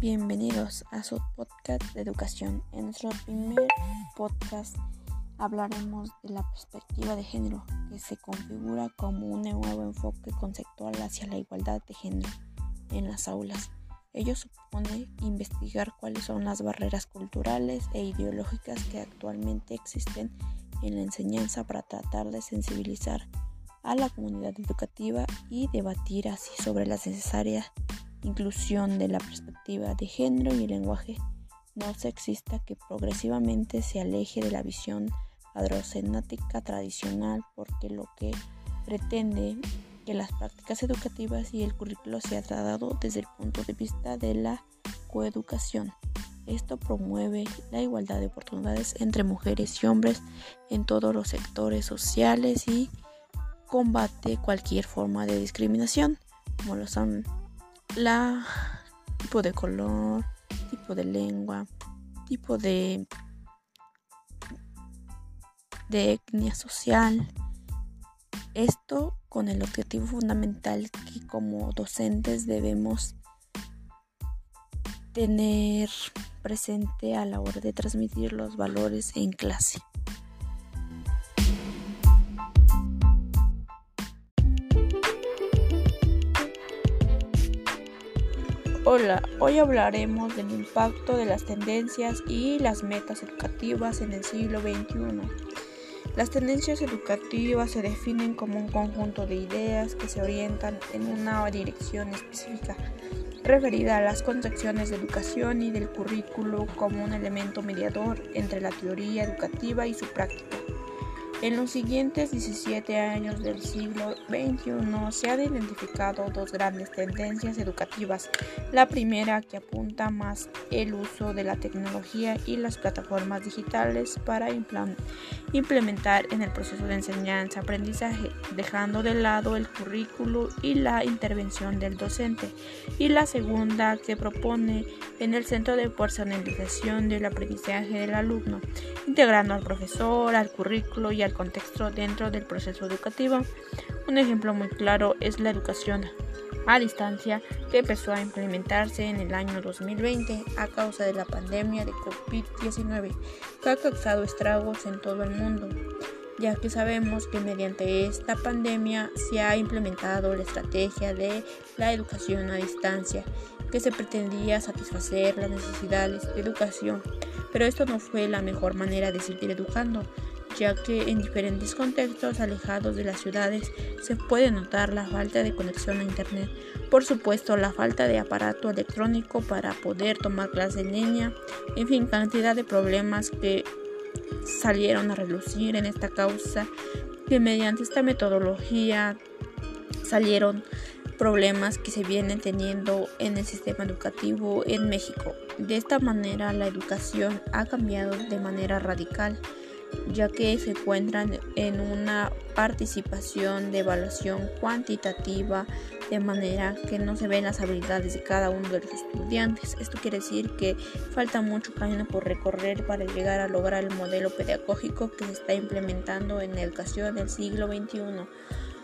Bienvenidos a su podcast de educación. En nuestro primer podcast hablaremos de la perspectiva de género, que se configura como un nuevo enfoque conceptual hacia la igualdad de género en las aulas. Ello supone investigar cuáles son las barreras culturales e ideológicas que actualmente existen en la enseñanza para tratar de sensibilizar a la comunidad educativa y debatir así sobre las necesarias inclusión de la perspectiva de género y el lenguaje no sexista que progresivamente se aleje de la visión adrocenática tradicional porque lo que pretende que las prácticas educativas y el currículo sea tratado desde el punto de vista de la coeducación. Esto promueve la igualdad de oportunidades entre mujeres y hombres en todos los sectores sociales y combate cualquier forma de discriminación, como lo son la tipo de color, tipo de lengua, tipo de de etnia social. Esto con el objetivo fundamental que como docentes debemos tener presente a la hora de transmitir los valores en clase. Hola, hoy hablaremos del impacto de las tendencias y las metas educativas en el siglo XXI. Las tendencias educativas se definen como un conjunto de ideas que se orientan en una dirección específica, referida a las concepciones de educación y del currículo como un elemento mediador entre la teoría educativa y su práctica. En los siguientes 17 años del siglo XXI se han identificado dos grandes tendencias educativas. La primera que apunta más el uso de la tecnología y las plataformas digitales para implementar en el proceso de enseñanza-aprendizaje, dejando de lado el currículo y la intervención del docente. Y la segunda que propone en el centro de personalización del aprendizaje del alumno, integrando al profesor, al currículo y al contexto dentro del proceso educativo. Un ejemplo muy claro es la educación a distancia que empezó a implementarse en el año 2020 a causa de la pandemia de COVID-19 que ha causado estragos en todo el mundo, ya que sabemos que mediante esta pandemia se ha implementado la estrategia de la educación a distancia que se pretendía satisfacer las necesidades de educación, pero esto no fue la mejor manera de seguir educando, ya que en diferentes contextos alejados de las ciudades se puede notar la falta de conexión a Internet, por supuesto la falta de aparato electrónico para poder tomar clases en línea, en fin, cantidad de problemas que salieron a relucir en esta causa, que mediante esta metodología salieron problemas que se vienen teniendo en el sistema educativo en México. De esta manera la educación ha cambiado de manera radical ya que se encuentran en una participación de evaluación cuantitativa de manera que no se ven las habilidades de cada uno de los estudiantes. Esto quiere decir que falta mucho camino por recorrer para llegar a lograr el modelo pedagógico que se está implementando en educación del siglo XXI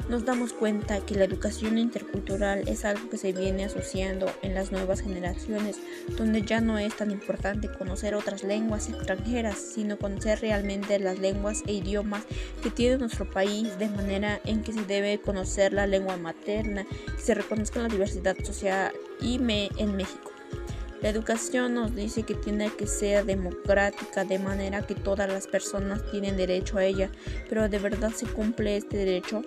nos damos cuenta que la educación intercultural es algo que se viene asociando en las nuevas generaciones, donde ya no es tan importante conocer otras lenguas extranjeras, sino conocer realmente las lenguas e idiomas que tiene nuestro país, de manera en que se debe conocer la lengua materna y se reconozca la diversidad social y me en México. La educación nos dice que tiene que ser democrática de manera que todas las personas tienen derecho a ella, pero ¿de verdad se cumple este derecho?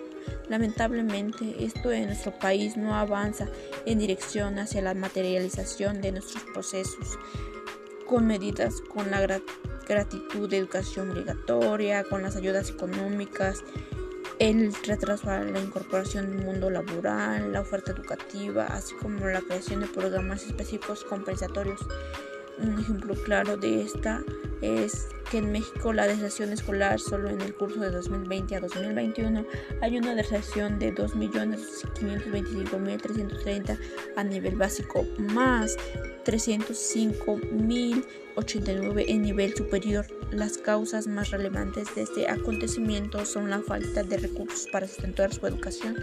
Lamentablemente, esto en nuestro país no avanza en dirección hacia la materialización de nuestros procesos con medidas con la gratitud de educación obligatoria, con las ayudas económicas, el retraso a la incorporación del mundo laboral, la oferta educativa, así como la creación de programas específicos compensatorios. Un ejemplo claro de esta es que en México la deserción escolar solo en el curso de 2020 a 2021 hay una deserción de 2.525.330 a nivel básico, más 305.089 en nivel superior. Las causas más relevantes de este acontecimiento son la falta de recursos para sustentar su educación,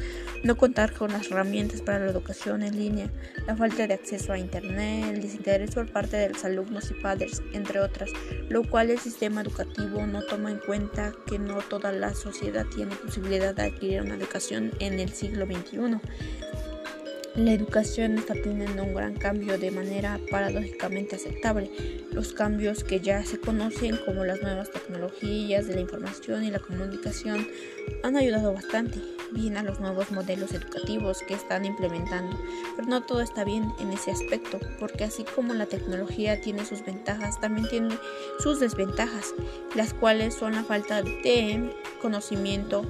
no contar con las herramientas para la educación en línea, la falta de acceso a Internet, el desinterés por parte de los alumnos y padres, entre otras, lo cual el sistema educativo no toma en cuenta que no toda la sociedad tiene posibilidad de adquirir una educación en el siglo XXI. La educación está teniendo un gran cambio de manera paradójicamente aceptable. Los cambios que ya se conocen como las nuevas tecnologías de la información y la comunicación han ayudado bastante bien a los nuevos modelos educativos que están implementando. Pero no todo está bien en ese aspecto, porque así como la tecnología tiene sus ventajas, también tiene sus desventajas, las cuales son la falta de conocimiento,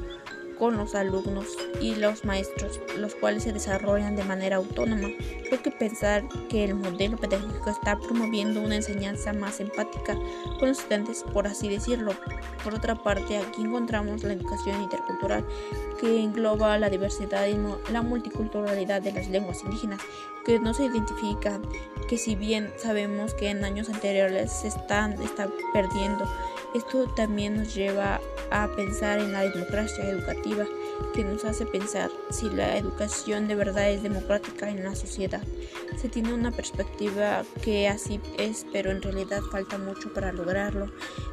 con los alumnos y los maestros, los cuales se desarrollan de manera autónoma. Creo que pensar que el modelo pedagógico está promoviendo una enseñanza más empática con los estudiantes, por así decirlo. Por otra parte, aquí encontramos la educación intercultural, que engloba la diversidad y la multiculturalidad de las lenguas indígenas, que no se identifican, que si bien sabemos que en años anteriores se están, están perdiendo, esto también nos lleva a pensar en la democracia educativa, que nos hace pensar si la educación de verdad es democrática en la sociedad. Se tiene una perspectiva que así es, pero en realidad falta mucho para lograrlo.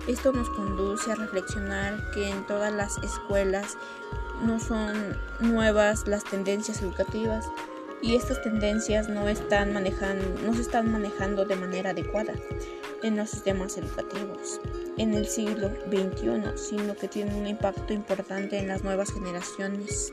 Esto nos conduce a reflexionar que en todas las escuelas no son nuevas las tendencias educativas, y estas tendencias no están manejando, no se están manejando de manera adecuada en los sistemas educativos en el siglo XXI, sino que tienen un impacto importante en las nuevas generaciones.